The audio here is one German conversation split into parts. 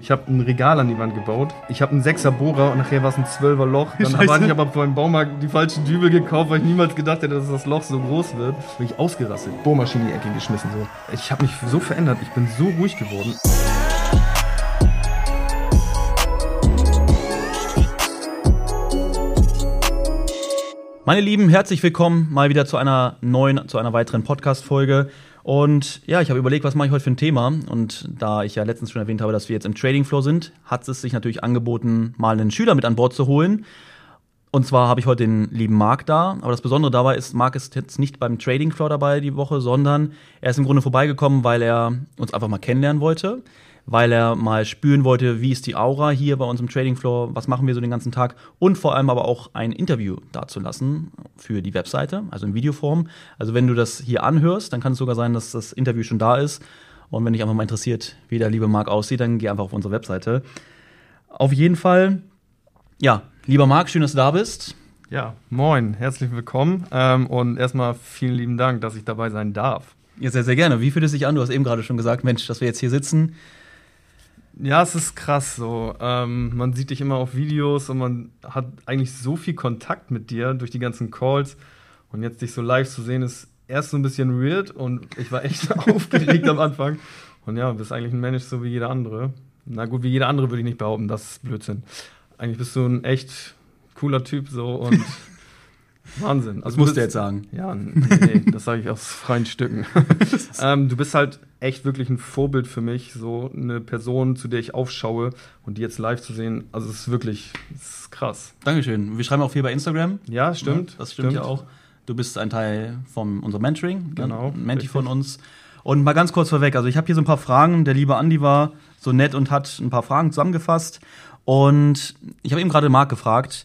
Ich habe ein Regal an die Wand gebaut. Ich habe einen 6er Bohrer und nachher war es ein 12er Loch. Dann Scheiße. hatte ich aber vor dem Baumarkt die falschen Dübel gekauft, weil ich niemals gedacht hätte, dass das Loch so groß wird. Bin ich ausgerastet. Bohrmaschine in die Ecke geschmissen. So. Ich habe mich so verändert. Ich bin so ruhig geworden. Meine Lieben, herzlich willkommen mal wieder zu einer neuen, zu einer weiteren Podcast-Folge. Und ja, ich habe überlegt, was mache ich heute für ein Thema. Und da ich ja letztens schon erwähnt habe, dass wir jetzt im Trading Floor sind, hat es sich natürlich angeboten, mal einen Schüler mit an Bord zu holen. Und zwar habe ich heute den lieben Marc da. Aber das Besondere dabei ist, Marc ist jetzt nicht beim Trading Floor dabei die Woche, sondern er ist im Grunde vorbeigekommen, weil er uns einfach mal kennenlernen wollte. Weil er mal spüren wollte, wie ist die Aura hier bei uns im Trading Floor, was machen wir so den ganzen Tag und vor allem aber auch ein Interview dazulassen für die Webseite, also in Videoform. Also wenn du das hier anhörst, dann kann es sogar sein, dass das Interview schon da ist. Und wenn dich einfach mal interessiert, wie der liebe Marc aussieht, dann geh einfach auf unsere Webseite. Auf jeden Fall, ja, lieber Marc, schön, dass du da bist. Ja, moin, herzlich willkommen. Ähm, und erstmal vielen lieben Dank, dass ich dabei sein darf. Ja, sehr, sehr gerne. Wie fühlt es sich an? Du hast eben gerade schon gesagt, Mensch, dass wir jetzt hier sitzen. Ja, es ist krass so. Ähm, man sieht dich immer auf Videos und man hat eigentlich so viel Kontakt mit dir durch die ganzen Calls. Und jetzt dich so live zu sehen, ist erst so ein bisschen weird und ich war echt aufgeregt am Anfang. Und ja, du bist eigentlich ein Mensch so wie jeder andere. Na gut, wie jeder andere würde ich nicht behaupten, das ist Blödsinn. Eigentlich bist du ein echt cooler Typ so und Wahnsinn. Das du musst du jetzt sagen. Ja, nee, das sage ich aus freien Stücken. ähm, du bist halt echt wirklich ein Vorbild für mich, so eine Person, zu der ich aufschaue und die jetzt live zu sehen, also es ist wirklich es ist krass. Dankeschön. Wir schreiben auch viel bei Instagram. Ja, stimmt. Das stimmt, ja auch. Du bist ein Teil von unserem Mentoring, Genau, ne? ein Menti richtig. von uns. Und mal ganz kurz vorweg, also ich habe hier so ein paar Fragen. Der liebe Andi war so nett und hat ein paar Fragen zusammengefasst. Und ich habe eben gerade Marc gefragt,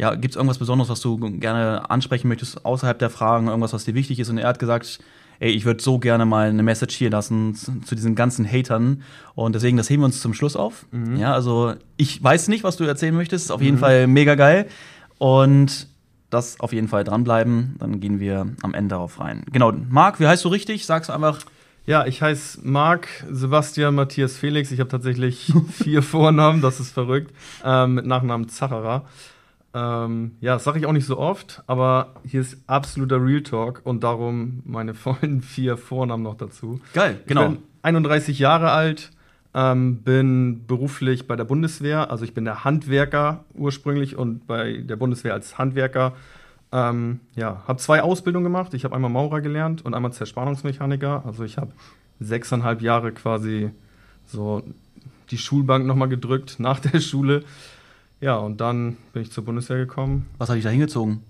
ja, gibt es irgendwas Besonderes, was du gerne ansprechen möchtest außerhalb der Fragen, irgendwas, was dir wichtig ist? Und er hat gesagt, ey, ich würde so gerne mal eine Message hier lassen zu, zu diesen ganzen Hatern. Und deswegen, das heben wir uns zum Schluss auf. Ja, also ich weiß nicht, was du erzählen möchtest. Ist auf jeden Fall mega geil. Und das auf jeden Fall dranbleiben. Dann gehen wir am Ende darauf rein. Genau, Marc, wie heißt du richtig? Sag's einfach. Ja, ich heiße Marc Sebastian Matthias Felix. Ich habe tatsächlich vier Vornamen, das ist verrückt. Ähm, mit Nachnamen Zacherer. Ähm, ja, das sage ich auch nicht so oft, aber hier ist absoluter Real Talk und darum meine vollen vier Vornamen noch dazu. Geil, genau. Ich bin 31 Jahre alt, ähm, bin beruflich bei der Bundeswehr, also ich bin der Handwerker ursprünglich und bei der Bundeswehr als Handwerker. Ähm, ja, habe zwei Ausbildungen gemacht. Ich habe einmal Maurer gelernt und einmal Zerspannungsmechaniker. Also ich habe sechseinhalb Jahre quasi so die Schulbank nochmal gedrückt nach der Schule. Ja, und dann bin ich zur Bundeswehr gekommen. Was hat dich da hingezogen?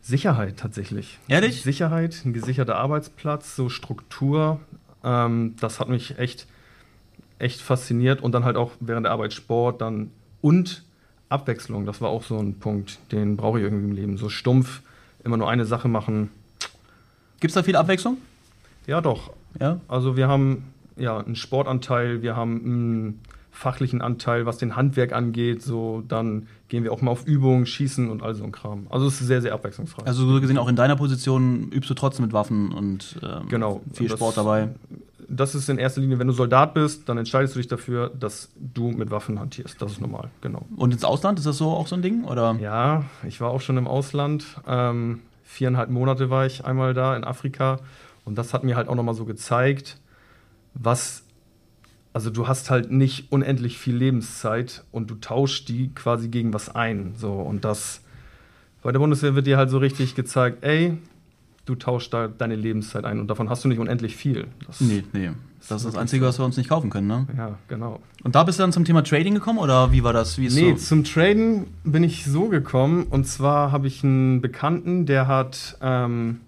Sicherheit tatsächlich. Ehrlich? Sicherheit, ein gesicherter Arbeitsplatz, so Struktur. Ähm, das hat mich echt, echt fasziniert. Und dann halt auch während der Arbeit Sport dann und Abwechslung. Das war auch so ein Punkt, den brauche ich irgendwie im Leben. So stumpf, immer nur eine Sache machen. Gibt's da viel Abwechslung? Ja, doch. Ja. Also wir haben ja einen Sportanteil, wir haben einen fachlichen Anteil, was den Handwerk angeht. So, dann gehen wir auch mal auf Übungen, schießen und all so ein Kram. Also es ist sehr, sehr abwechslungsreich. Also so gesehen auch in deiner Position übst du trotzdem mit Waffen und ähm, Genau. viel Das- Sport dabei. Das ist in erster Linie, wenn du Soldat bist, dann entscheidest du dich dafür, dass du mit Waffen hantierst. Das ist normal, genau. Und ins Ausland, ist das so auch so ein Ding? Oder? Ja, ich war auch schon im Ausland. Ähm, viereinhalb Monate war ich einmal da in Afrika. Und das hat mir halt auch nochmal so gezeigt, was. Also, du hast halt nicht unendlich viel Lebenszeit und du tauschst die quasi gegen was ein. So, und das. Bei der Bundeswehr wird dir halt so richtig gezeigt, ey, du tauschst da deine Lebenszeit ein und davon hast du nicht unendlich viel. Das, Nee, nee. Das ist das Einzige, was wir uns nicht kaufen können, ne? Ja, genau. Und da bist du dann zum Thema Trading gekommen oder wie war das? Wie Nee, so? zum Traden bin ich so gekommen. Und zwar habe ich einen Bekannten, der hat, ähm,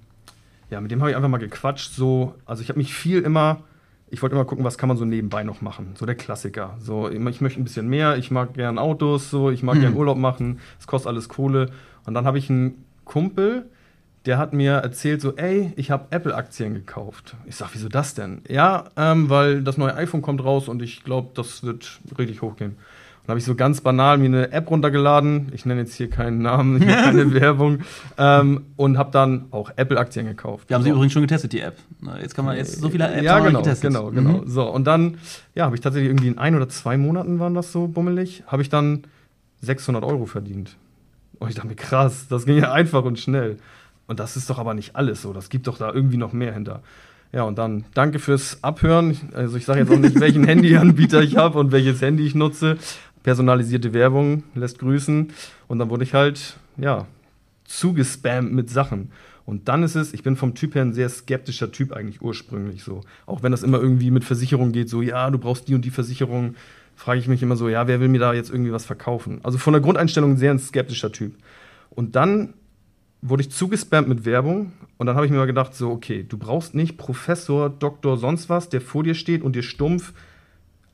ja, mit dem habe ich einfach mal gequatscht. So, also ich habe mich viel immer, ich wollte immer gucken, was kann man so nebenbei noch machen. So der Klassiker. So, ich möchte ein bisschen mehr, ich mag gern Autos, so, ich mag Mhm. gern Urlaub machen, es kostet alles Kohle. Und dann habe ich einen Kumpel, der hat mir erzählt, so, ey, ich habe Apple-Aktien gekauft. Ich sag, wieso das denn? Ja, ähm, weil das neue iPhone kommt raus und ich glaube, das wird richtig hochgehen. Dann habe ich so ganz banal mir eine App runtergeladen. Ich nenne jetzt hier keinen Namen, ich mache keine Werbung. Ähm, und habe dann auch Apple-Aktien gekauft. Wir haben sie so. übrigens schon getestet, die App. Jetzt kann man jetzt so viele Apps Ja, genau, getestet. genau, genau. Mhm. So, und dann, ja, habe ich tatsächlich irgendwie in ein oder zwei Monaten waren das so bummelig, habe ich dann 600 Euro verdient. Und ich dachte mir, krass, das ging ja einfach und schnell. Und das ist doch aber nicht alles so. Das gibt doch da irgendwie noch mehr hinter. Ja, und dann danke fürs Abhören. Also ich sage jetzt auch nicht, welchen Handyanbieter ich habe und welches Handy ich nutze. Personalisierte Werbung lässt grüßen. Und dann wurde ich halt, ja, zugespammt mit Sachen. Und dann ist es, ich bin vom Typ her ein sehr skeptischer Typ eigentlich ursprünglich so. Auch wenn das immer irgendwie mit Versicherung geht, so, ja, du brauchst die und die Versicherung, frage ich mich immer so, ja, wer will mir da jetzt irgendwie was verkaufen? Also von der Grundeinstellung ein sehr skeptischer Typ. Und dann wurde ich zugespammt mit Werbung und dann habe ich mir mal gedacht, so, okay, du brauchst nicht Professor, Doktor, sonst was, der vor dir steht und dir stumpf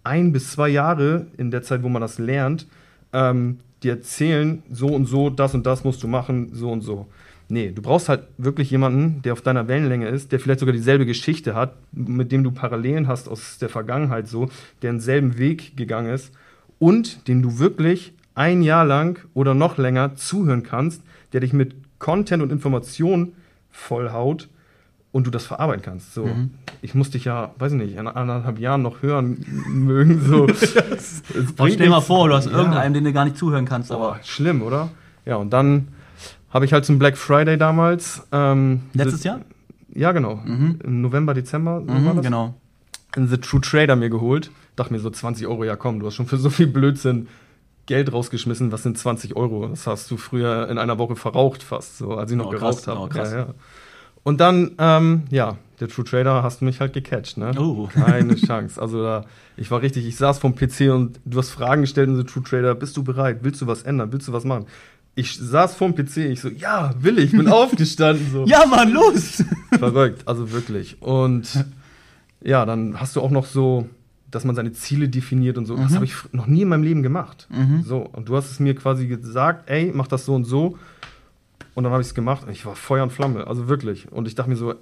ein bis zwei Jahre in der Zeit, wo man das lernt, ähm, dir erzählen, so und so, das und das musst du machen, so und so. Nee, du brauchst halt wirklich jemanden, der auf deiner Wellenlänge ist, der vielleicht sogar dieselbe Geschichte hat, mit dem du Parallelen hast aus der Vergangenheit so, der denselben Weg gegangen ist und dem du wirklich ein Jahr lang oder noch länger zuhören kannst, der dich mit Content und Information vollhaut und du das verarbeiten kannst. So, Mhm. ich muss dich ja, weiß ich nicht, in anderthalb Jahren noch hören mögen. So. Es Und bringt stell mal vor, du hast Ja. irgendeinen, den du gar nicht zuhören kannst, Boah, aber schlimm, oder? Ja, und dann habe ich halt zum Black Friday damals. Ähm, letztes Jahr? Ja, genau. Mhm. Im November, Dezember so war Mhm, das. genau. The True Trader mir geholt. Dachte mir so 20 Euro, ja komm, du hast schon für so viel Blödsinn Geld rausgeschmissen. Was sind 20 Euro? Das hast du früher in einer Woche verraucht fast, so als ich noch Oh, geraucht habe. oh. Ja, ja. Und dann, ähm, ja, der True Trader hast du mich halt gecatcht, ne? Oh. Keine Chance. Also da, ich war richtig, ich saß vom PC und du hast Fragen gestellt in The True Trader, bist du bereit? Willst du was ändern? Willst du was machen? Ich saß vorm PC, ich so, ja, will ich, bin aufgestanden. So. Ja, Mann, los! Verrückt, also wirklich. Und ja, dann hast du auch noch so, dass man seine Ziele definiert und so. Das Mhm. habe ich noch nie in meinem Leben gemacht. Mhm. So, und du hast es mir quasi gesagt, ey, mach das so und so. Und dann habe ich es gemacht und ich war Feuer und Flamme, also wirklich. Und ich dachte mir so,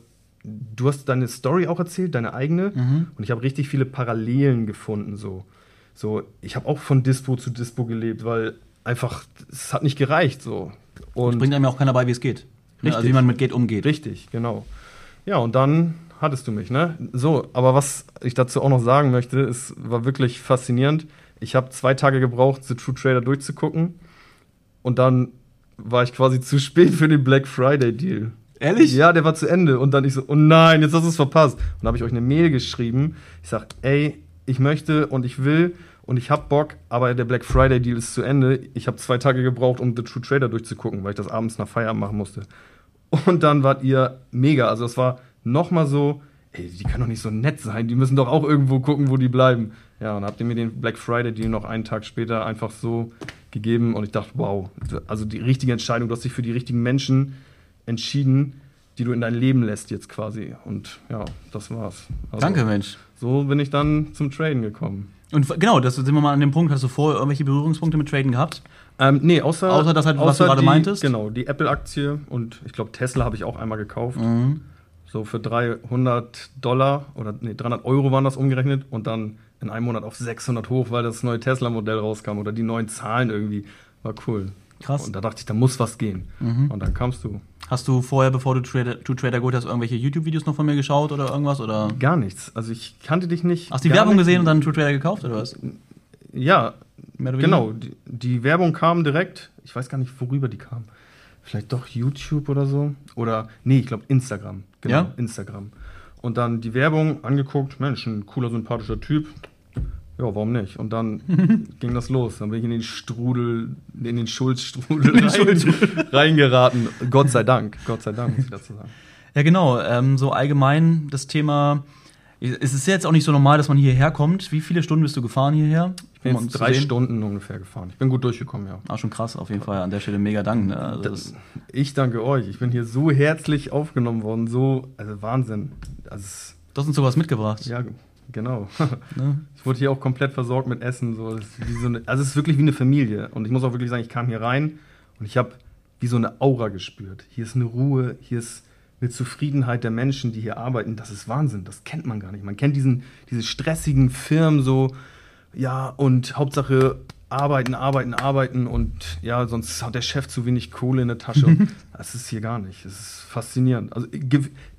du hast deine Story auch erzählt, deine eigene. Mhm. Und ich habe richtig viele Parallelen gefunden, so. So, ich habe auch von Dispo zu Dispo gelebt, weil einfach, es hat nicht gereicht, so. Es Und bringt einem ja auch keiner bei, wie es geht. Ne? Also Richtig. wie man mit Geld umgeht. Richtig, genau. Ja, und dann hattest du mich, ne? So, aber was ich dazu auch noch sagen möchte, es war wirklich faszinierend. Ich habe zwei Tage gebraucht, The True Trader durchzugucken. Und dann war ich quasi zu spät für den Black Friday Deal. Ehrlich? Ja, der war zu Ende. Und dann ich so, oh nein, jetzt hast du es verpasst. Und dann habe ich euch eine Mail geschrieben. Ich sag, ey, ich möchte und ich will und ich hab Bock, aber der Black Friday Deal ist zu Ende. Ich habe zwei Tage gebraucht, um The True Trader durchzugucken, weil ich das abends nach Feierabend machen musste. Und dann wart ihr mega. Also es war noch mal so, ey, die können doch nicht so nett sein. Die müssen doch auch irgendwo gucken, wo die bleiben. Ja, und dann habt ihr mir den Black Friday Deal noch einen Tag später einfach so gegeben und ich dachte, wow, also die richtige Entscheidung, du hast dich für die richtigen Menschen entschieden, die du in dein Leben lässt jetzt quasi. Und ja, das war's. Also, Danke, Mensch. So bin ich dann zum Traden gekommen. Und genau, das sind wir mal an dem Punkt. Hast du vorher irgendwelche Berührungspunkte mit Traden gehabt? Ähm, nee, außer, Außer das halt, was außer du gerade meintest? Genau, die Apple-Aktie und ich glaube, Tesla habe ich auch einmal gekauft. Mhm. So für 300 Dollar oder nee, 300 Euro waren das umgerechnet und dann in einem Monat auf 600 hoch, weil das neue Tesla-Modell rauskam oder die neuen Zahlen irgendwie. War cool. Krass. Und da dachte ich, da muss was gehen. Mhm. Und dann kamst du. Hast du vorher, bevor du Trader, True Trader geholt hast, irgendwelche YouTube-Videos noch von mir geschaut oder irgendwas? Oder Gar nichts. Also ich kannte dich nicht. hast du die Werbung nicht. gesehen und dann True Trader gekauft oder was? Ja, Mehr oder weniger? genau. Die, die Werbung kam direkt. Ich weiß gar nicht, worüber die kam. Vielleicht doch YouTube oder so. Oder, nee, ich glaube Instagram. Genau, Ja? Instagram. Und dann die Werbung angeguckt. Mensch, ein cooler, sympathischer Typ. Ja, warum nicht? Und dann ging das los. Dann bin ich in den Strudel, in den Schulzstrudel rein, reingeraten. Gott sei Dank. Gott sei Dank, muss ich dazu sagen. Ja, genau. Ähm, so allgemein das Thema. Es ist jetzt auch nicht so normal, dass man hierher kommt. Wie viele Stunden bist du gefahren hierher? Ich bin Um jetzt drei? Stunden ungefähr gefahren. Ich bin gut durchgekommen, ja. Ah, schon krass, auf jeden Fall. An der Stelle mega Dank. Ne? Also Ich danke euch. Ich bin hier so herzlich aufgenommen worden. So, also Wahnsinn. Also, hast uns sowas mitgebracht. ja, genau. Ne? Ich wurde hier auch komplett versorgt mit Essen. So. So eine, also es ist wirklich wie eine Familie. Und ich muss auch wirklich sagen, ich kam hier rein und ich habe wie so eine Aura gespürt. Hier ist eine Ruhe, hier ist eine Zufriedenheit der Menschen, die hier arbeiten. Das ist Wahnsinn. Das kennt man gar nicht. Man kennt diesen, diese stressigen Firmen so, ja, und Hauptsache arbeiten, arbeiten, arbeiten und ja, sonst hat der Chef zu wenig Kohle in der Tasche. das ist hier gar nicht. Das ist faszinierend. Also ich,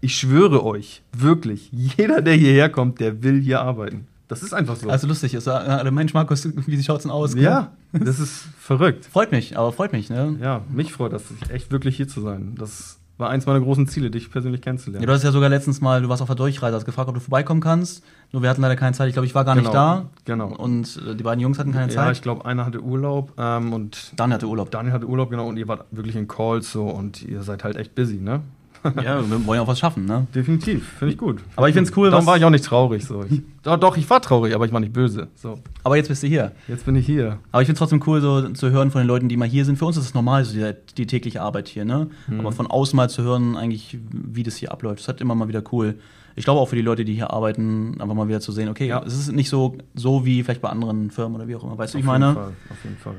ich schwöre euch, wirklich, jeder, der hierher kommt, der will hier arbeiten. Das ist einfach so. Also lustig ist. Also Mensch, Markus, wie schaut es denn aus? Ja, das ist verrückt. Freut mich, aber freut mich, ne? Ja, mich freut das, echt wirklich hier zu sein. Das war eins meiner großen Ziele, dich persönlich kennenzulernen. Ja, du hast ja sogar letztens mal, du warst auf der Durchreise, hast gefragt, ob du vorbeikommen kannst. Nur wir hatten leider keine Zeit. Ich glaube, ich war gar Genau, nicht da. genau. Und äh, die beiden Jungs hatten keine ja, Zeit. ich glaube, einer hatte Urlaub ähm, und Daniel hatte Urlaub. Daniel hatte Urlaub, genau, und ihr wart wirklich in Calls so und ihr seid halt echt busy, ne? ja, wir wollen ja auch was schaffen, ne? Definitiv, finde ich gut. Aber ich find's cool, Darum was- war ich auch nicht traurig. So. Ich, doch, doch, ich war traurig, aber ich war nicht böse. So, Aber jetzt bist du hier. jetzt bin ich hier. Aber ich finde es trotzdem cool, so zu hören von den Leuten, die mal hier sind. Für uns ist es normal, so die, die tägliche Arbeit hier, ne? Mhm. Aber von außen mal zu hören, eigentlich, wie das hier abläuft, das hat immer mal wieder cool. Ich glaube auch für die Leute, die hier arbeiten, einfach mal wieder zu sehen, okay, Ja. es ist nicht so, so wie vielleicht bei anderen Firmen oder wie auch immer. Weißt du, ich Auf jeden meine? Fall, auf jeden Fall.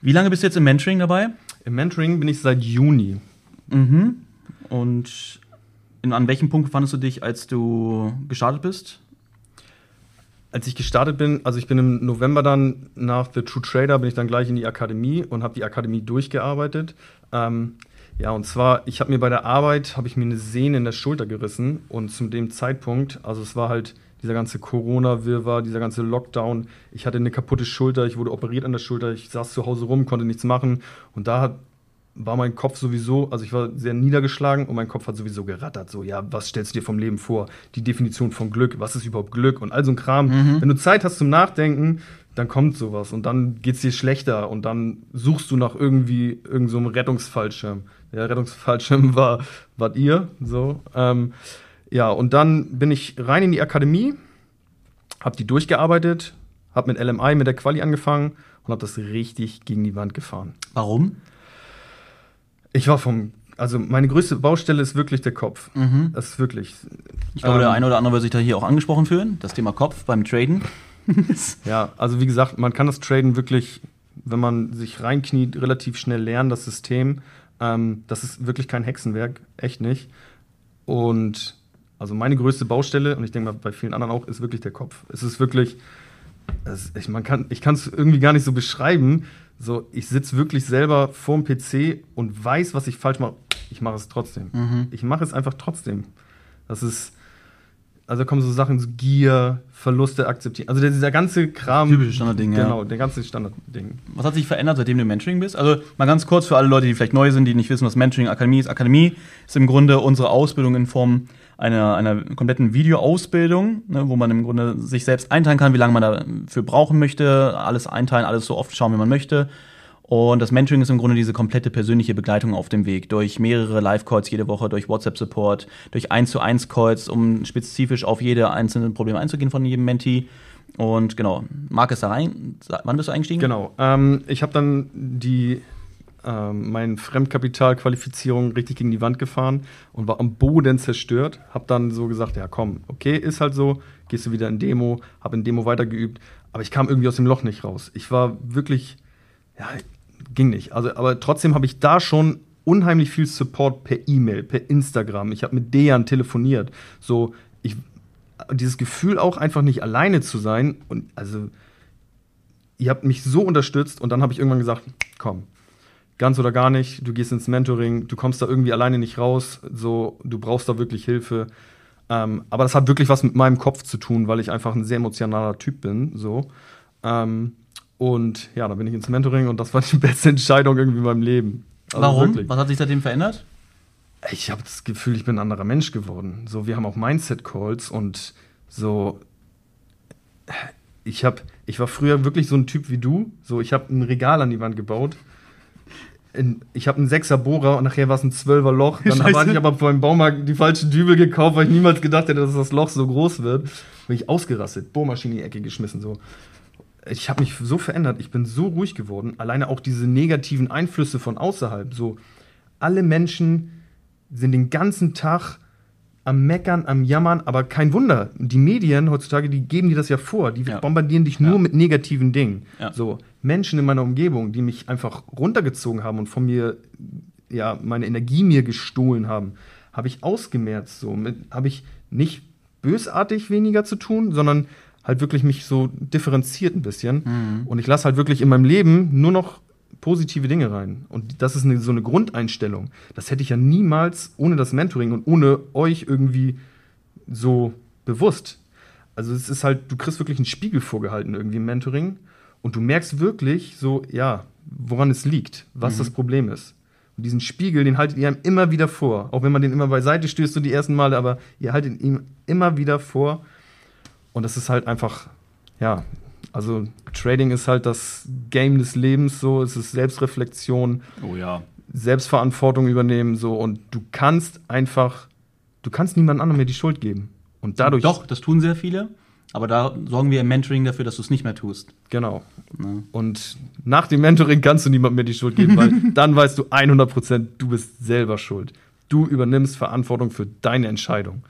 Wie lange bist du jetzt im Mentoring dabei? Im Mentoring bin ich seit Juni. Mhm. Und in, an welchem Punkt befandest du dich, als du gestartet bist? Als ich gestartet bin, also ich bin im November dann nach The True Trader, bin ich dann gleich in die Akademie und habe die Akademie durchgearbeitet. Ähm, ja, und zwar, ich habe mir bei der Arbeit, habe ich mir eine Sehne in der Schulter gerissen und zu dem Zeitpunkt, also es war halt dieser ganze Corona-Wirrwarr, dieser ganze Lockdown, ich hatte eine kaputte Schulter, ich wurde operiert an der Schulter, ich saß zu Hause rum, konnte nichts machen und da hat war mein Kopf sowieso, also ich war sehr niedergeschlagen und mein Kopf hat sowieso gerattert. So, ja, was stellst du dir vom Leben vor? Die Definition von Glück, was ist überhaupt Glück und all so ein Kram. Wenn du Zeit hast zum Nachdenken, dann kommt sowas und dann geht's dir schlechter und dann suchst du nach irgendwie irgendeinem so Rettungsfallschirm. Der Rettungsfallschirm war, wart ihr, so. Ähm, ja, und dann bin ich rein in die Akademie, hab die durchgearbeitet, hab mit LMI, mit der Quali angefangen und hab das richtig gegen die Wand gefahren. Warum? Ich war vom, also meine größte Baustelle ist wirklich der Kopf. Das ist wirklich. Ich glaube, der Ähm, eine oder andere wird sich da hier auch angesprochen fühlen. Das Thema Kopf beim Traden. Ja, also wie gesagt, man kann das Traden wirklich, wenn man sich reinkniet, relativ schnell lernen, das System. Ähm, das ist wirklich kein Hexenwerk, echt nicht. Und also meine größte Baustelle, und ich denke mal bei vielen anderen auch, ist wirklich der Kopf. Es ist wirklich, es, ich, man kann, ich kann es irgendwie gar nicht so beschreiben. So, ich sitze wirklich selber vorm PC und weiß, was ich falsch mache. Ich mache es trotzdem. Ich mache es einfach trotzdem. Das ist, also da kommen so Sachen, so Gier, Verluste akzeptieren. Also der, dieser ganze Kram. Typische Standardding, ja. Genau, der ganze Standardding. Was hat sich verändert, seitdem du im Mentoring bist? Also mal ganz kurz für alle Leute, die vielleicht neu sind, die nicht wissen, was Mentoring Akademie ist. Akademie ist im Grunde unsere Ausbildung in Form einer, einer kompletten Videoausbildung, ne, wo man im Grunde sich selbst einteilen kann, wie lange man dafür brauchen möchte, alles einteilen, alles so oft schauen, wie man möchte. Und das Mentoring ist im Grunde diese komplette persönliche Begleitung auf dem Weg durch mehrere Live-Calls jede Woche, durch WhatsApp-Support, durch 1 zu 1 Calls, um spezifisch auf jede einzelne Probleme einzugehen von jedem Mentee. Und genau, Marc ist da rein. Wann bist du eingestiegen? Genau. Ähm, ich habe dann die ähm, meine Fremdkapitalqualifizierung richtig gegen die Wand gefahren und war am Boden zerstört. Hab dann so gesagt, ja komm, okay, ist halt so, gehst du wieder in Demo, hab in Demo weitergeübt, aber ich kam irgendwie aus dem Loch nicht raus. Ich war wirklich, ja, ging nicht. Also, aber trotzdem habe ich da schon unheimlich viel Support per E-Mail, per Instagram. Ich habe mit Dejan telefoniert. So, ich dieses Gefühl auch einfach nicht alleine zu sein und also ihr habt mich so unterstützt und dann habe ich irgendwann gesagt, komm, ganz oder gar nicht, du gehst ins Mentoring, du kommst da irgendwie alleine nicht raus, so, du brauchst da wirklich Hilfe. Ähm, aber das hat wirklich was mit meinem Kopf zu tun, weil ich einfach ein sehr emotionaler Typ bin, so. Ähm, und ja, da bin ich ins Mentoring und das war die beste Entscheidung irgendwie in meinem Leben. Also Warum? wirklich. Was hat sich seitdem verändert? Ich habe das Gefühl, ich bin ein anderer Mensch geworden. So, wir haben auch Mindset-Calls und so. Ich habe, ich war früher wirklich so ein Typ wie du. So, ich habe ein Regal an die Wand gebaut. In, ich habe einen Sechser Bohrer und nachher war es ein Zwölfer Loch. Dann habe ich aber vor dem Baumarkt die falschen Dübel gekauft, weil ich niemals gedacht hätte, dass das Loch so groß wird. Bin ich ausgerastet, Bohrmaschine in die Ecke geschmissen so. Ich habe mich so verändert. Ich bin so ruhig geworden. Alleine auch diese negativen Einflüsse von außerhalb. So, alle Menschen sind den ganzen Tag am Meckern, am Jammern, aber kein Wunder. Die Medien heutzutage, die geben dir das ja vor. Die Ja. bombardieren dich nur Ja. mit negativen Dingen. Ja. So, Menschen in meiner Umgebung, die mich einfach runtergezogen haben und von mir, ja, meine Energie mir gestohlen haben, habe ich ausgemerzt. So, habe ich nicht bösartig weniger zu tun, sondern halt wirklich mich so differenziert ein bisschen. Mhm. Und ich lasse halt wirklich in meinem Leben nur noch positive Dinge rein. Und das ist eine, so eine Grundeinstellung. Das hätte ich ja niemals ohne das Mentoring und ohne euch irgendwie so bewusst. Also es ist halt, du kriegst wirklich einen Spiegel vorgehalten irgendwie im Mentoring und du merkst wirklich so, ja, woran es liegt, was mhm. das Problem ist. Und diesen Spiegel, den haltet ihr ihm immer wieder vor. Auch wenn man den immer beiseite stößt so die ersten Male, aber ihr haltet ihn immer wieder vor. Und das ist halt einfach, ja, also Trading ist halt das Game des Lebens so, es ist Selbstreflexion. Oh ja. Selbstverantwortung übernehmen so und du kannst einfach, du kannst niemand anderem mehr die Schuld geben. Und dadurch. Doch, das tun sehr viele. Aber da sorgen wir im Mentoring dafür, dass du es nicht mehr tust. Genau. Ja. Und nach dem Mentoring kannst du niemandem mehr die Schuld geben, weil dann weißt du 100 Prozent, du bist selber schuld. Du übernimmst Verantwortung für deine Entscheidung.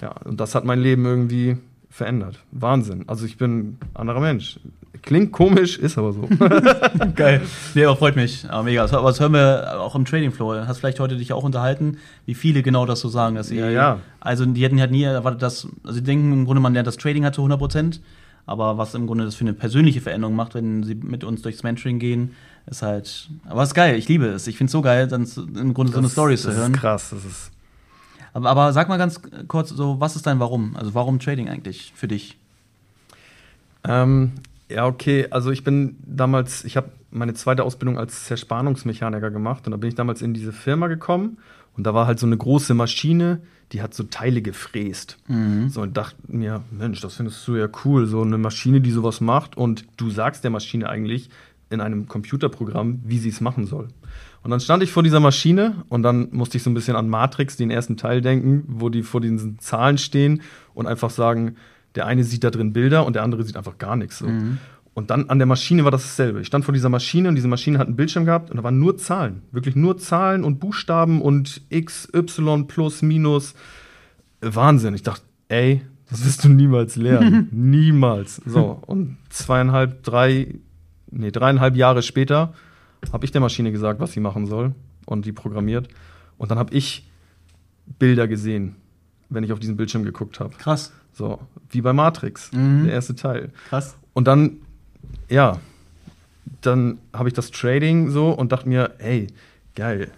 Ja, und das hat mein Leben irgendwie verändert. Wahnsinn. Also ich bin ein anderer Mensch. Klingt komisch, ist aber so. Geil. Nee, aber freut mich. Aber mega. Aber das hören wir auch im Trading Floor. Hast vielleicht heute dich auch unterhalten, wie viele genau das so sagen, dass sie. Ja, ja. Also die hätten halt nie erwartet, dass. Also die denken im Grunde, man lernt das Trading halt zu 100 Prozent. Aber was im Grunde das für eine persönliche Veränderung macht, wenn sie mit uns durchs Mentoring gehen, ist halt. Aber es ist geil. Ich liebe es. Ich finde es so geil, dann im Grunde das, so eine Story zu hören. Das ist krass. Das ist aber, aber sag mal ganz kurz, so, was ist dein Warum? Also warum Trading eigentlich für dich? Ähm, ja, okay. Also ich bin damals, ich habe meine zweite Ausbildung als Zerspannungsmechaniker gemacht und da bin ich damals in diese Firma gekommen und da war halt so eine große Maschine, die hat so Teile gefräst. Mhm. So und dachte mir, Mensch, das findest du ja cool, so eine Maschine, die sowas macht und du sagst der Maschine eigentlich in einem Computerprogramm, wie sie es machen soll. Und dann stand ich vor dieser Maschine und dann musste ich so ein bisschen an Matrix, den ersten Teil, denken, wo die vor diesen Zahlen stehen und einfach sagen, der eine sieht da drin Bilder und der andere sieht einfach gar nichts. So. Mhm. Und dann an der Maschine war das dasselbe. Ich stand vor dieser Maschine und diese Maschine hat einen Bildschirm gehabt und da waren nur Zahlen. Wirklich nur Zahlen und Buchstaben und X, Y, Plus, Minus. Wahnsinn. Ich dachte, ey, das wirst du niemals lernen. niemals. So, und zweieinhalb, drei, nee, dreieinhalb Jahre später habe ich der Maschine gesagt, was sie machen soll und die programmiert. Und dann habe ich Bilder gesehen, wenn ich auf diesen Bildschirm geguckt habe. Krass. So, wie bei Matrix, mhm. der erste Teil. Krass. Und dann, ja, dann habe ich das Trading so und dachte mir, hey, geil,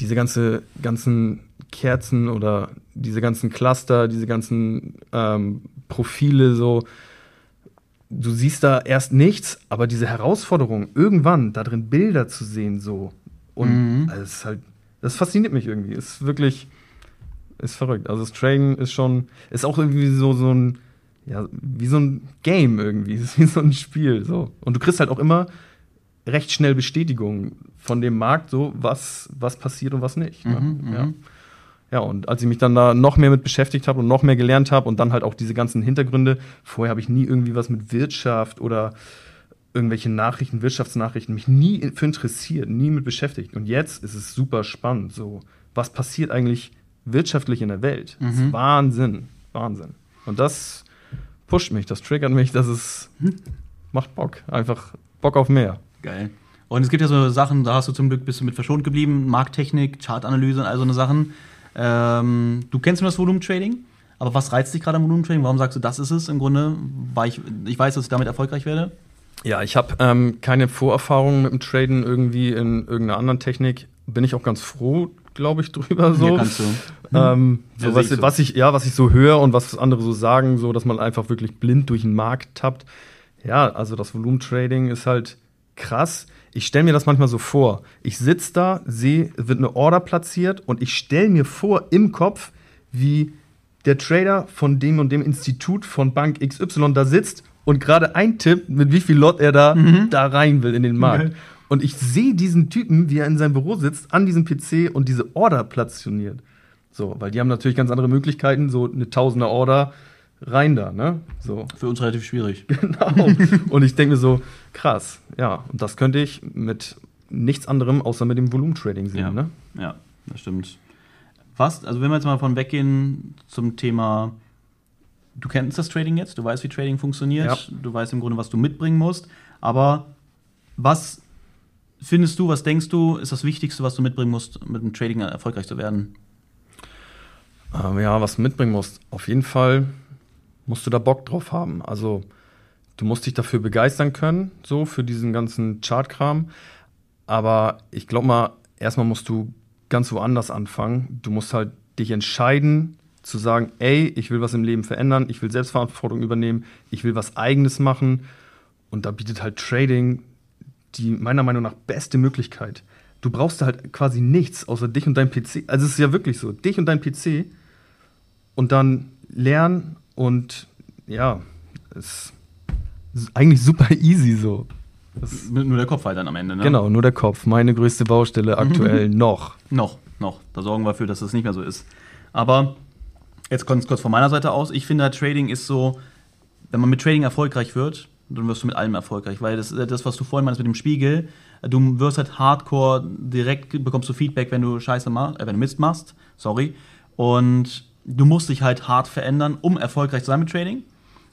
diese ganze, ganzen Kerzen oder diese ganzen Cluster, diese ganzen ähm, Profile so, du siehst da erst nichts, aber diese Herausforderung, irgendwann da drin Bilder zu sehen, so. Und mhm. also ist halt, das fasziniert mich irgendwie. Ist wirklich, ist verrückt. Also das Trading ist schon, ist auch irgendwie so, so ein, ja, wie so ein Game irgendwie. Ist wie so ein Spiel, so. Und du kriegst halt auch immer recht schnell Bestätigung von dem Markt, so, was, was passiert und was nicht. Ne? Mhm, ja. Mhm. Ja, und als ich mich dann da noch mehr mit beschäftigt habe und noch mehr gelernt habe und dann halt auch diese ganzen Hintergründe, vorher habe ich nie irgendwie was mit Wirtschaft oder irgendwelche Nachrichten, Wirtschaftsnachrichten, mich nie für interessiert, nie mit beschäftigt. Und jetzt ist es super spannend. So, was passiert eigentlich wirtschaftlich in der Welt? Das ist mhm. Wahnsinn, Wahnsinn. Und das pusht mich, das triggert mich, dass es macht Bock, einfach Bock auf mehr. Geil. Und es gibt ja so Sachen, da hast du zum Glück bist du mit verschont geblieben, Markttechnik, Chartanalyse und all so eine Sachen. Ähm, du kennst nur das Volumentrading, aber was reizt dich gerade am Volumentrading? Warum sagst du, das ist es im Grunde? Weil ich, ich weiß, dass ich damit erfolgreich werde. Ja, ich habe ähm, keine Vorerfahrung mit dem Traden irgendwie in irgendeiner anderen Technik. Bin ich auch ganz froh, glaube ich, drüber so. Ja, kannst du. Ähm, so, ja, was, ich so. was, ich ja, was ich so höre und was andere so sagen, so, dass man einfach wirklich blind durch den Markt tappt. Ja, also das Volumentrading ist halt krass ich stelle mir das manchmal so vor. Ich sitze da, sehe, wird eine Order platziert und ich stelle mir vor im Kopf, wie der Trader von dem und dem Institut von Bank XY da sitzt und gerade eintippt, mit wie viel Lot er da, mhm. da rein will in den Markt. Okay. Und ich sehe diesen Typen, wie er in seinem Büro sitzt, an diesem PC und diese Order platzioniert. So, weil die haben natürlich ganz andere Möglichkeiten, so eine Tausender Order rein da, ne? So. Für uns relativ schwierig. Genau. und ich denke mir so, krass, ja, und das könnte ich mit nichts anderem außer mit dem Volumentrading sehen, ja. ne? Ja, das stimmt. Fast, also wenn wir jetzt mal von weggehen zum Thema, du kennst das Trading jetzt, du weißt, wie Trading funktioniert, ja. du weißt im Grunde, was du mitbringen musst, aber was findest du, was denkst du, ist das Wichtigste, was du mitbringen musst, mit dem Trading erfolgreich zu werden? Ähm, ja, was du mitbringen musst, auf jeden Fall musst du da Bock drauf haben. Also du musst dich dafür begeistern können, so für diesen ganzen Chartkram. Aber ich glaube mal, erstmal musst du ganz woanders anfangen. Du musst halt dich entscheiden, zu sagen, ey, ich will was im Leben verändern, ich will Selbstverantwortung übernehmen, ich will was eigenes machen. Und da bietet halt Trading die meiner Meinung nach beste Möglichkeit. Du brauchst halt quasi nichts außer dich und dein PC. Also es ist ja wirklich so, dich und dein PC und dann lernen und ja, es ist eigentlich super easy so. Das nur der Kopf halt dann am Ende, ne? Genau, nur der Kopf. Meine größte Baustelle aktuell noch. Noch, noch. Da sorgen wir dafür, dass das nicht mehr so ist. Aber jetzt kurz, kurz von meiner Seite aus. Ich finde, halt, Trading ist so, wenn man mit Trading erfolgreich wird, dann wirst du mit allem erfolgreich. Weil das, das was du vorhin meinst mit dem Spiegel, du wirst halt hardcore, direkt bekommst du Feedback, wenn du Scheiße machst, äh, wenn du Mist machst. Sorry. Und du musst dich halt hart verändern, um erfolgreich zu sein mit Trading.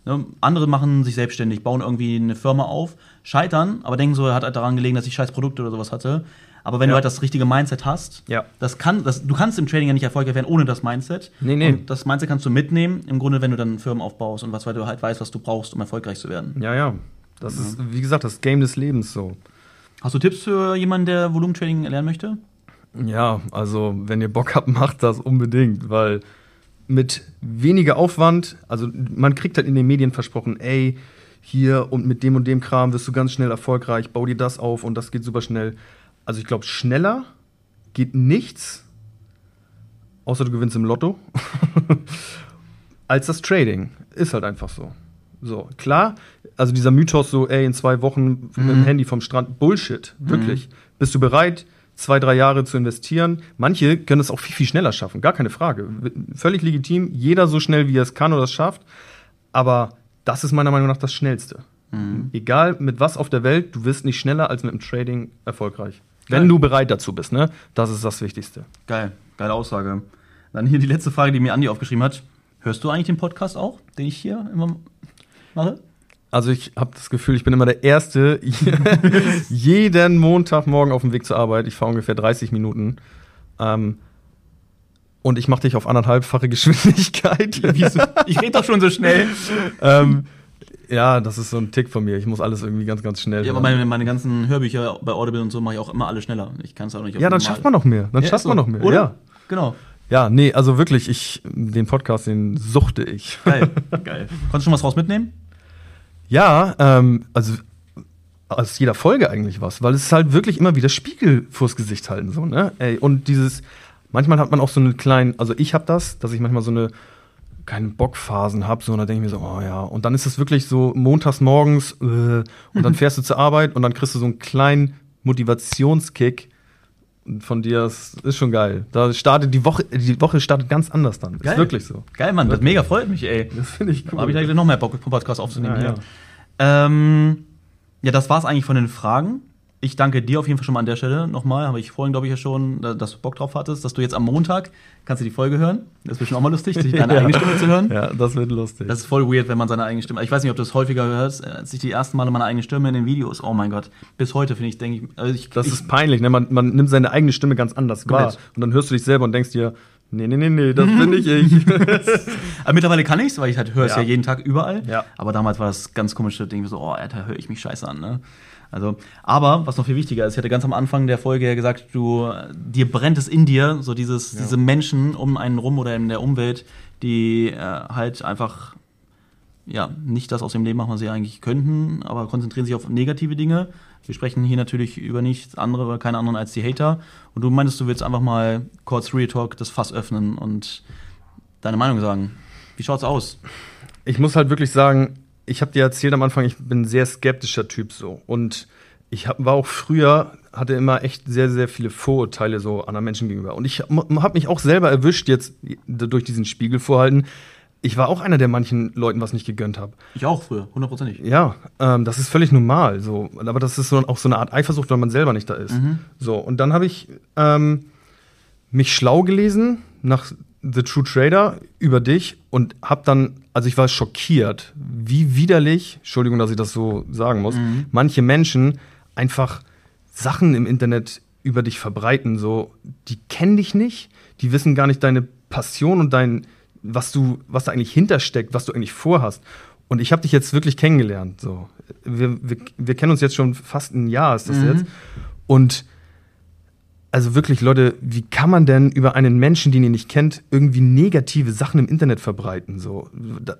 Ne? Andere machen sich selbstständig, bauen irgendwie eine Firma auf, scheitern, aber denken so, er hat halt daran gelegen, dass ich scheiß Produkte oder sowas hatte. Aber wenn ja. du halt das richtige Mindset hast, ja. das kann, das, du kannst im Trading ja nicht erfolgreich werden ohne das Mindset. Nee, nee. Und das Mindset kannst du mitnehmen, im Grunde, wenn du dann Firmen aufbaust und was, weil du halt weißt, was du brauchst, um erfolgreich zu werden. Ja, ja. Das ja. ist, wie gesagt, das Game des Lebens so. Hast du Tipps für jemanden, der Volumentrading lernen möchte? Ja, also wenn ihr Bock habt, macht das unbedingt, weil mit weniger Aufwand, also man kriegt halt in den Medien versprochen, ey, hier und mit dem und dem Kram wirst du ganz schnell erfolgreich, bau dir das auf und das geht super schnell. Also ich glaube, schneller geht nichts, außer du gewinnst im Lotto, als das Trading. Ist halt einfach so. So, klar, also dieser Mythos so, ey, in zwei Wochen mhm. mit dem Handy vom Strand, Bullshit, wirklich. Mhm. Bist du bereit, zwei, drei Jahre zu investieren? Manche können es auch viel, viel schneller schaffen, gar keine Frage. Völlig legitim, jeder so schnell, wie er es kann oder es schafft. Aber das ist meiner Meinung nach das Schnellste. Mhm. Egal mit was auf der Welt, du wirst nicht schneller als mit dem Trading erfolgreich. Geil. Wenn du bereit dazu bist, ne? Das ist das Wichtigste. Geil, geile Aussage. Dann hier die letzte Frage, die mir Andi aufgeschrieben hat. Hörst du eigentlich den Podcast auch, den ich hier immer mache? Also ich habe das Gefühl, ich bin immer der Erste. jeden Montagmorgen auf dem Weg zur Arbeit. Ich fahre ungefähr 30 Minuten. Ähm, und ich mache dich auf anderthalbfache Geschwindigkeit. ich rede doch schon so schnell. ähm, ja, das ist so ein Tick von mir. Ich muss alles irgendwie ganz, ganz schnell. Ja, aber meine, meine ganzen Hörbücher bei Audible und so mache ich auch immer alle schneller. Ich kann es auch nicht. Ja, dann schafft man noch mehr. Dann ja, schafft so. man noch mehr. Oder? Ja, genau. Ja, nee, also wirklich, ich, den Podcast, den suchte ich. Geil, geil. Konntest du schon was raus mitnehmen? Ja, ähm, also aus jeder Folge eigentlich was, weil es ist halt wirklich immer wieder Spiegel vors Gesicht halten, so, ne? Ey, und dieses, manchmal hat man auch so einen kleinen, also ich habe das, dass ich manchmal so eine keine Bockphasen habe, so, und dann denke ich mir so, oh ja. Und dann ist es wirklich so montags morgens äh, und dann fährst du zur Arbeit und dann kriegst du so einen kleinen Motivationskick von dir. Das ist schon geil. Da startet die Woche, die Woche startet ganz anders dann. Geil. Ist wirklich so. Geil, Mann. Das mega freut mich, ey. Das finde ich cool. Habe ich eigentlich noch mehr Bock, Podcast aufzunehmen ja, hier. Ja. Ähm, ja, das war's eigentlich von den Fragen ich danke dir auf jeden Fall schon mal an der Stelle nochmal. Habe ich vorhin, glaube ich, ja schon, dass du Bock drauf hattest, dass du jetzt am Montag kannst du die Folge hören. Das ist bestimmt auch mal lustig, deine ja. eigene Stimme zu hören. Ja, das wird lustig. Das ist voll weird, wenn man seine eigene Stimme. Ich weiß nicht, ob du es häufiger hörst, als ich die ersten Male meine eigene Stimme in den Videos. Oh mein Gott. Bis heute finde ich, denke ich, also ich. Das ich, ist peinlich, ne? Man, man nimmt seine eigene Stimme ganz anders wahr. Und dann hörst du dich selber und denkst dir, Nee, nee, nee, nee, das bin nicht ich. Aber mittlerweile kann ich's, weil ich halt höre es ja. ja. jeden Tag überall. Ja. Aber damals war das ganz komische Ding, so, oh, da höre ich mich scheiße an, ne? Also, aber was noch viel wichtiger ist, ich hatte ganz am Anfang der Folge ja gesagt, du, dir brennt es in dir, so dieses, ja. diese Menschen um einen rum oder in der Umwelt, die äh, halt einfach ja, nicht das aus dem Leben machen, was sie eigentlich könnten, aber konzentrieren sich auf negative Dinge. Wir sprechen hier natürlich über nichts anderes, keine anderen als die Hater. Und du meinst, du willst einfach mal kurz Real Talk das Fass öffnen und deine Meinung sagen. Wie schaut's aus? Ich muss halt wirklich sagen, ich habe dir erzählt am Anfang, ich bin ein sehr skeptischer Typ so. Und ich hab, war auch früher, hatte immer echt sehr, sehr viele Vorurteile so anderen Menschen gegenüber. Und ich habe mich auch selber erwischt jetzt durch diesen Spiegel vorhalten. Ich war auch einer, der manchen Leuten was nicht gegönnt habe. Ich auch früher, hundertprozentig. Ja, ähm, das ist völlig normal. So. Aber das ist so, auch so eine Art Eifersucht, wenn man selber nicht da ist. Mhm. So, und dann habe ich ähm, mich schlau gelesen nach The True Trader über dich und habe dann, also ich war schockiert, wie widerlich, Entschuldigung, dass ich das so sagen muss, mhm. manche Menschen einfach Sachen im Internet über dich verbreiten, so, die kennen dich nicht, die wissen gar nicht deine Passion und dein, was du, was da eigentlich hintersteckt, was du eigentlich vorhast. Und ich habe dich jetzt wirklich kennengelernt. So. Wir, wir, wir kennen uns jetzt schon fast ein Jahr, ist das Mhm. jetzt. Und also wirklich, Leute, wie kann man denn über einen Menschen, den ihr nicht kennt, irgendwie negative Sachen im Internet verbreiten? So, da-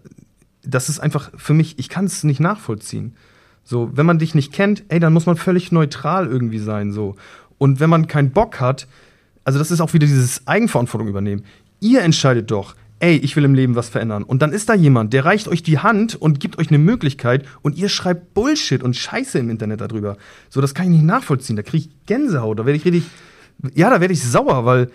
das ist einfach für mich, ich kann es nicht nachvollziehen. So, wenn man dich nicht kennt, ey, dann muss man völlig neutral irgendwie sein. So. Und wenn man keinen Bock hat, also das ist auch wieder dieses Eigenverantwortung übernehmen. Ihr entscheidet doch, ey, ich will im Leben was verändern. Und dann ist da jemand, der reicht euch die Hand und gibt euch eine Möglichkeit und ihr schreibt Bullshit und Scheiße im Internet darüber. So, das kann ich nicht nachvollziehen. Da kriege ich Gänsehaut, da werde ich richtig, ja, da werde ich sauer, weil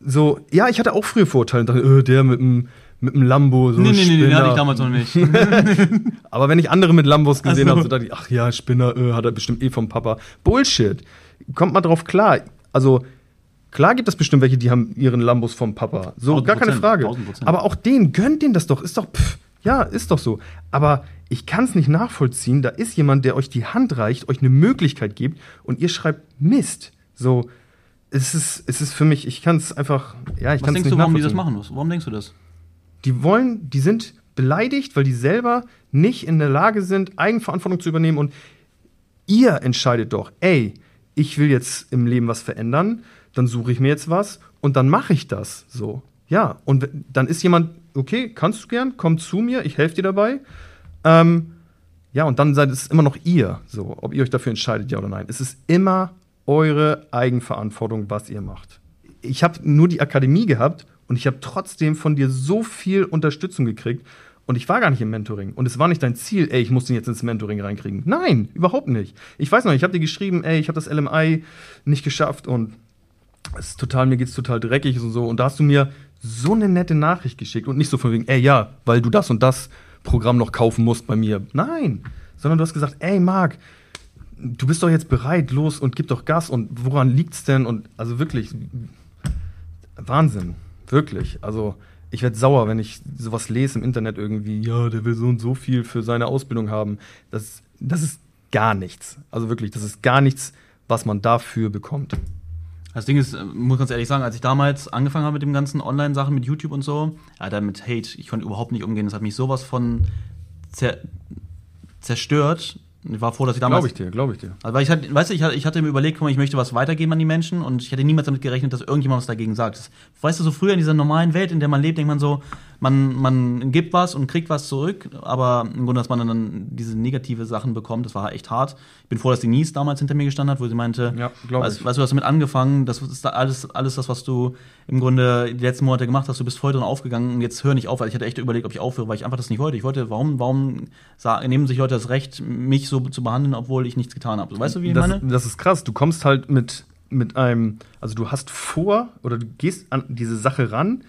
so, ja, ich hatte auch früher Vorurteile und dachte, äh, der mit dem mit dem Lambo, so nee, nee, nee, den Spinner. hatte ich damals noch nicht. Aber wenn ich andere mit Lambos gesehen Ach so. habe, so dachte ich, ach ja, Spinner, äh, hat er bestimmt eh vom Papa. Bullshit. Kommt mal drauf klar. Also, klar gibt es bestimmt welche, die haben ihren Lambos vom Papa. So, gar keine Frage. tausend Prozent. Aber auch den, gönnt den das doch. Ist doch, pff, ja, ist doch so. Aber ich kann es nicht nachvollziehen. Da ist jemand, der euch die Hand reicht, euch eine Möglichkeit gibt und ihr schreibt Mist. So, es ist, es ist für mich, ich kann es einfach, ja, ich Was kann es denkst nicht du, warum die das machen? Warum denkst du das? Die wollen, die sind beleidigt, weil die selber nicht in der Lage sind, Eigenverantwortung zu übernehmen. Und ihr entscheidet doch, ey, ich will jetzt im Leben was verändern, dann suche ich mir jetzt was und dann mache ich das so. Ja, und dann ist jemand, okay, kannst du gern, komm zu mir, ich helfe dir dabei. Ähm, ja, und dann seid es immer noch ihr, so, ob ihr euch dafür entscheidet, ja oder nein. Es ist immer eure Eigenverantwortung, was ihr macht. Ich habe nur die Akademie gehabt und ich habe trotzdem von dir so viel Unterstützung gekriegt und ich war gar nicht im Mentoring und es war nicht dein Ziel, ey, ich muss den jetzt ins Mentoring reinkriegen. Nein, überhaupt nicht. Ich weiß noch, ich habe dir geschrieben, ey, ich habe das LMI nicht geschafft und es ist total, mir geht's total dreckig und so. Und da hast du mir so eine nette Nachricht geschickt und nicht so von wegen, ey, ja, weil du das und das Programm noch kaufen musst bei mir. Nein, sondern du hast gesagt, ey, Marc, du bist doch jetzt bereit, los und gib doch Gas und woran liegt's denn? Und also wirklich, Wahnsinn, wirklich. Also ich werde sauer, wenn ich sowas lese im Internet irgendwie, ja, der will so und so viel für seine Ausbildung haben. Das, das ist gar nichts. Also wirklich, das ist gar nichts, was man dafür bekommt. Das Ding ist, äh, muss ganz ehrlich sagen, als ich damals angefangen habe mit dem ganzen Online-Sachen, mit YouTube und so, ja, mit Hate, ich konnte überhaupt nicht umgehen. Das hat mich sowas von zer zerstört. Ich war froh, dass ich damals. Glaube ich dir, glaube ich dir. Also, weil ich hatte, weißt du, ich hatte, ich hatte mir überlegt, ich möchte was weitergeben an die Menschen und ich hätte niemals damit gerechnet, dass irgendjemand was dagegen sagt. Das, weißt du, so früher in dieser normalen Welt, in der man lebt, denkt man so, man, man gibt was und kriegt was zurück, aber im Grunde, dass man dann diese negative Sachen bekommt, das war echt hart. Ich bin froh, dass Denise damals hinter mir gestanden hat, wo sie meinte, Ja, weißt, ich. weißt du, du hast damit angefangen, das ist da alles, alles das, was du im Grunde die letzten Monate gemacht hast, du bist voll drin aufgegangen und jetzt hör nicht auf, weil ich hatte echt überlegt, ob ich aufhöre, weil ich einfach das nicht wollte. Ich wollte, warum, warum nehmen sich Leute das Recht, mich so zu behandeln, obwohl ich nichts getan habe? Weißt du, wie ich das, meine? das ist krass. Du kommst halt mit, mit einem, also du hast vor oder du gehst an diese Sache ran,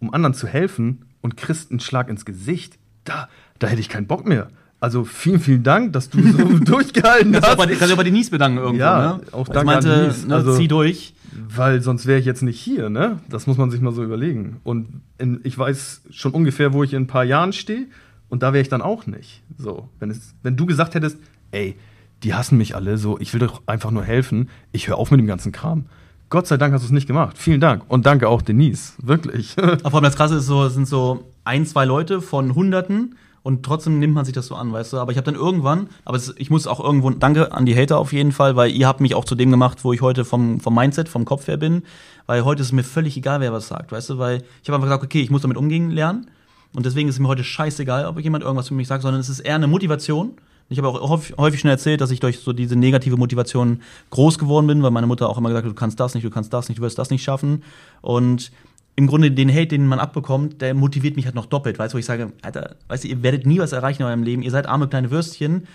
um anderen zu helfen und kriegst einen Schlag ins Gesicht. Da, da hätte ich keinen Bock mehr. Also vielen, vielen Dank, dass du so durchgehalten Kannst du bei, hast. kannst du bei Denise bedanken irgendwo, Ja, ne? auch danke sie an meinte, Denise. ne, Also- zieh durch. Weil sonst wäre ich jetzt nicht hier, ne? Das muss man sich mal so überlegen. Und in, ich weiß schon ungefähr, wo ich in ein paar Jahren stehe. Und da wäre ich dann auch nicht. So, wenn, es, wenn du gesagt hättest, ey, die hassen mich alle, so, ich will doch einfach nur helfen, ich höre auf mit dem ganzen Kram. Gott sei Dank hast du es nicht gemacht. Vielen Dank. Und danke auch Denise. Wirklich. Vor allem das Krasse ist so, es sind so ein, zwei Leute von Hunderten und trotzdem nimmt man sich das so an, weißt du. Aber ich habe dann irgendwann, aber es, ich muss auch irgendwo, danke an die Hater auf jeden Fall, weil ihr habt mich auch zu dem gemacht, wo ich heute vom, vom Mindset, vom Kopf her bin. Weil heute ist es mir völlig egal, wer was sagt, weißt du, weil ich habe einfach gesagt, okay, ich muss damit umgehen lernen. Und deswegen ist mir heute scheißegal, ob jemand irgendwas für mich sagt, sondern es ist eher eine Motivation. Ich habe auch häufig, häufig schon erzählt, dass ich durch so diese negative Motivation groß geworden bin, weil meine Mutter auch immer gesagt hat, du kannst das nicht, du kannst das nicht, du wirst das nicht schaffen. Und im Grunde den Hate, den man abbekommt, der motiviert mich halt noch doppelt, weißt du, wo ich sage, Alter, weißt du, ihr werdet nie was erreichen in eurem Leben, ihr seid arme kleine Würstchen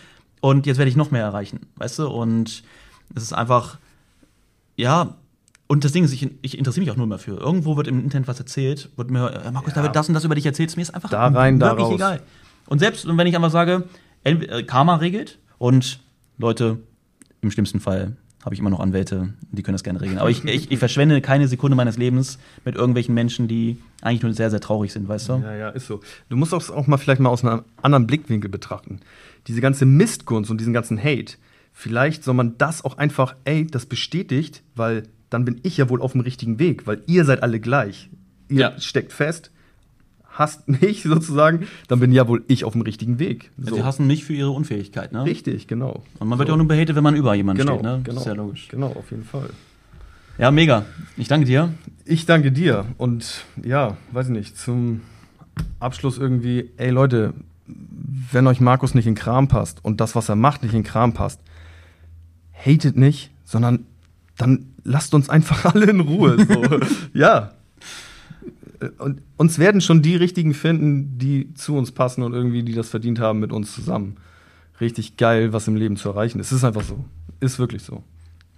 und jetzt werde ich noch mehr erreichen, weißt du, und es ist einfach, ja, und das Ding ist, ich, ich interessiere mich auch nur immer für. Irgendwo wird im Internet was erzählt, wird mir, äh, Markus, da Ja. wird das und das über dich erzählt, mir ist einfach Da rein, da wirklich raus. egal. Und selbst wenn ich einfach sage, Karma regelt und Leute, im schlimmsten Fall habe ich immer noch Anwälte, die können das gerne regeln. Aber ich, ich, ich verschwende keine Sekunde meines Lebens mit irgendwelchen Menschen, die eigentlich nur sehr, sehr traurig sind, weißt du? Ja, ja, ist so. Du musst auch, auch mal vielleicht mal aus einem anderen Blickwinkel betrachten. Diese ganze Mistgunst und diesen ganzen Hate, vielleicht soll man das auch einfach, ey, das bestätigt, weil dann bin ich ja wohl auf dem richtigen Weg, weil ihr seid alle gleich. Ihr Ja. steckt fest, hasst mich sozusagen, dann bin ja wohl ich auf dem richtigen Weg. So. Sie hassen mich für ihre Unfähigkeit, ne? Richtig, genau. Und man wird ja auch nur behatet, wenn man über jemanden Genau, steht, ne? genau. Das ist ja logisch. Genau, auf jeden Fall. Ja, mega. Ich danke dir. Ich danke dir und ja, weiß ich nicht, zum Abschluss irgendwie, ey Leute, wenn euch Markus nicht in Kram passt und das, was er macht, nicht in Kram passt, hatet nicht, sondern dann lasst uns einfach alle in Ruhe. So. ja. Und uns werden schon die richtigen finden, die zu uns passen und irgendwie, die das verdient haben, mit uns zusammen. Richtig geil, was im Leben zu erreichen. Es ist einfach so. Ist wirklich so.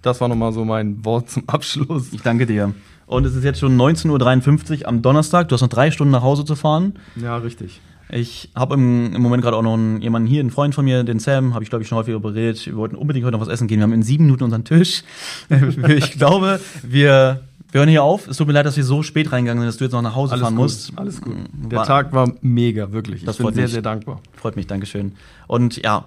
Das war nochmal so mein Wort zum Abschluss. Ich danke dir. Und es ist jetzt schon 19.53 Uhr am Donnerstag. Du hast noch drei Stunden nach Hause zu fahren. Ja, richtig. Ich habe im, im Moment gerade auch noch einen, jemanden hier, einen Freund von mir, den Sam, habe ich glaube ich schon häufiger beredet. Wir wollten unbedingt heute noch was essen gehen. Wir haben in sieben Minuten unseren Tisch. ich glaube, wir, wir hören hier auf. Es tut mir leid, dass wir so spät reingegangen sind, dass du jetzt noch nach Hause Alles fahren gut, musst. Alles gut. Mhm. Der War- Tag war mega, wirklich. Das ich bin sehr, mich. sehr dankbar. Freut mich, Dankeschön. Und ja,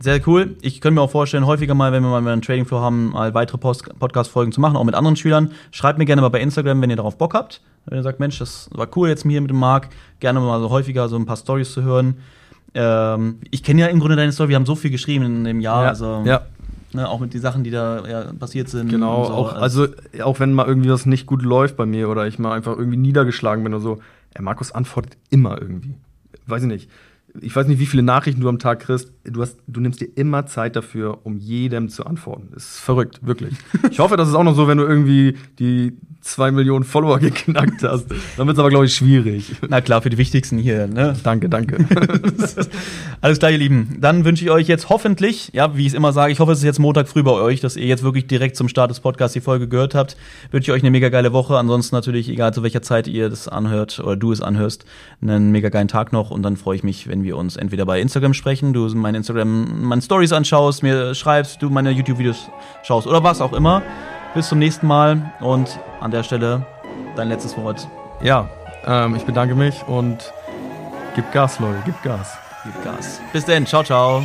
sehr cool. Ich könnte mir auch vorstellen, häufiger mal, wenn wir mal einen Trading Floor haben, mal weitere Podcast-Folgen zu machen, auch mit anderen Schülern. Schreibt mir gerne mal bei Instagram, wenn ihr darauf Bock habt. Wenn ihr sagt, Mensch, das war cool jetzt hier mit dem Marc, gerne mal so häufiger so ein paar Stories zu hören. Ähm, ich kenne ja im Grunde deine Story, wir haben so viel geschrieben in dem Jahr, ja, also ja, ne, auch mit den Sachen, die da ja, passiert sind. genau. so. auch, also, auch wenn mal irgendwie was nicht gut läuft bei mir oder ich mal einfach irgendwie niedergeschlagen bin oder so, ey, Markus antwortet immer irgendwie. Weiß ich nicht. Ich weiß nicht, wie viele Nachrichten du am Tag kriegst. Du, hast, du nimmst dir immer Zeit dafür, um jedem zu antworten. Das ist verrückt, wirklich. Ich hoffe, das ist auch noch so, wenn du irgendwie die zwei Millionen Follower geknackt hast. Dann wird es aber, glaube ich, schwierig. Na klar, für die wichtigsten hier, ne? Danke, danke. Alles klar, ihr Lieben. Dann wünsche ich euch jetzt hoffentlich, ja, wie ich es immer sage, ich hoffe, es ist jetzt Montag früh bei euch, dass ihr jetzt wirklich direkt zum Start des Podcasts die Folge gehört habt. Wünsche ich euch eine mega geile Woche. Ansonsten natürlich, egal zu welcher Zeit ihr das anhört oder du es anhörst, einen mega geilen Tag noch. Und dann freue ich mich, wenn wir uns entweder bei Instagram sprechen, du mein Instagram, meine Stories anschaust, mir schreibst, du meine YouTube-Videos schaust oder was auch immer. Bis zum nächsten Mal und an der Stelle dein letztes Wort. ja, ähm, ich bedanke mich und gib Gas, Leute, gib Gas. Gib Gas. Bis dann. Ciao, ciao.